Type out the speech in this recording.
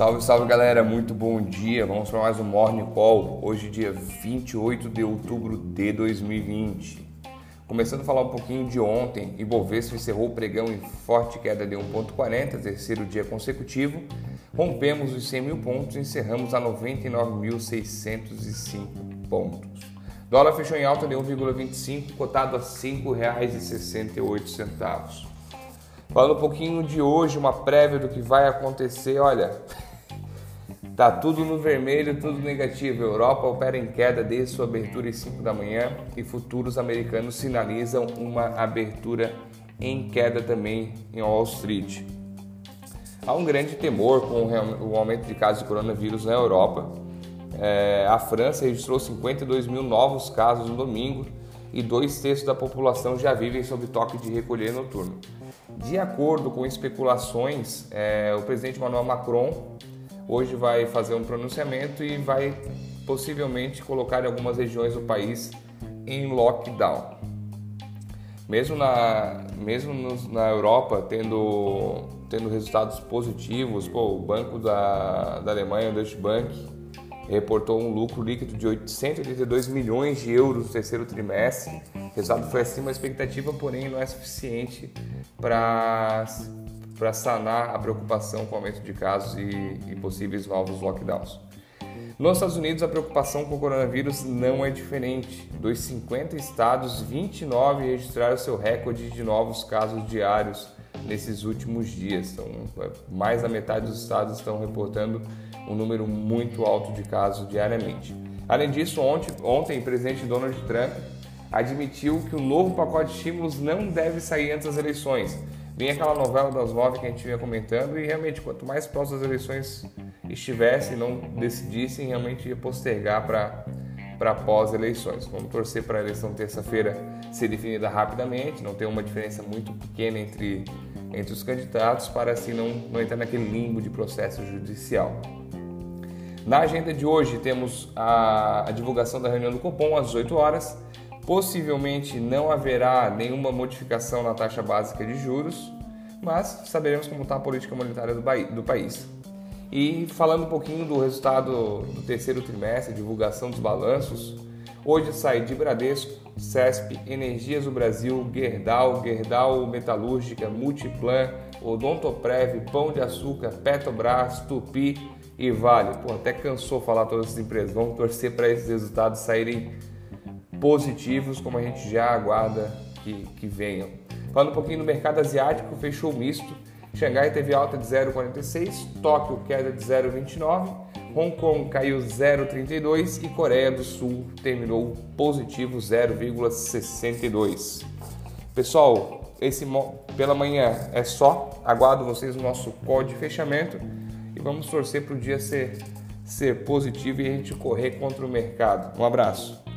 Salve, salve galera, muito bom dia. Vamos para mais um Morning Call. Hoje, dia 28 de outubro de 2020. Começando a falar um pouquinho de ontem, Ibovespa encerrou o pregão em forte queda de 1,40, terceiro dia consecutivo. Rompemos os 100 mil pontos e encerramos a 99.605 pontos. Dólar fechou em alta de 1,25, cotado a R$ 5,68. Falando um pouquinho de hoje, uma prévia do que vai acontecer, olha, tá tudo no vermelho, tudo negativo. Europa opera em queda desde sua abertura às 5 da manhã e futuros americanos sinalizam uma abertura em queda também em Wall Street. Há um grande temor com o aumento de casos de coronavírus na Europa. É, a França registrou 52 mil novos casos no domingo e dois terços da população já vivem sob toque de recolher noturno. De acordo com especulações, é, o presidente Emmanuel Macron hoje vai fazer um pronunciamento e vai possivelmente colocar algumas regiões do país em lockdown. Mesmo na, mesmo nos, na Europa tendo, tendo resultados positivos, pô, o banco da, da Alemanha, Deutsche Bank, reportou um lucro líquido de 882 milhões de euros no terceiro trimestre. O resultado foi acima da expectativa, porém não é suficiente para para sanar a preocupação com o aumento de casos e, e, possíveis novos lockdowns. Nos Estados Unidos, a preocupação com o coronavírus não é diferente. Dos 50 estados, 29 registraram seu recorde de novos casos diários nesses últimos dias. Então, mais da metade dos estados estão reportando um número muito alto de casos diariamente. Além disso, ontem, ontem o presidente Donald Trump admitiu que o novo pacote de estímulos não deve sair antes das eleições. Vem aquela novela das nove que a gente vinha comentando e realmente quanto mais próximo as eleições estivessem, não decidissem, realmente ia postergar para para pós-eleições. Vamos torcer para a eleição terça-feira ser definida rapidamente, não ter uma diferença muito pequena entre, entre os candidatos, para assim não, não entrar naquele limbo de processo judicial. Na agenda de hoje temos a, a divulgação da reunião do Copom às 18 horas. Possivelmente não haverá nenhuma modificação na taxa básica de juros, mas saberemos como está a política monetária do, país. E falando um pouquinho do resultado do terceiro trimestre, divulgação dos balanços, hoje sai de Bradesco, CESP, Energias do Brasil, Gerdau, Gerdau Metalúrgica, Multiplan, Odontoprev, Pão de Açúcar, Petrobras, Tupi e Vale. Pô, até cansou falar todas essas empresas. Vamos torcer para esses resultados saírem positivos, como a gente já aguarda que, que venham. Falando um pouquinho do mercado asiático, fechou misto Xangai teve alta de 0,46, Tóquio queda de 0,29, Hong Kong caiu 0,32 e Coreia do Sul terminou positivo 0,62. Pessoal, esse pela manhã é só. Aguardo vocês no nosso call de fechamento e vamos torcer para o dia ser, ser positivo e a gente correr contra o mercado. Um abraço.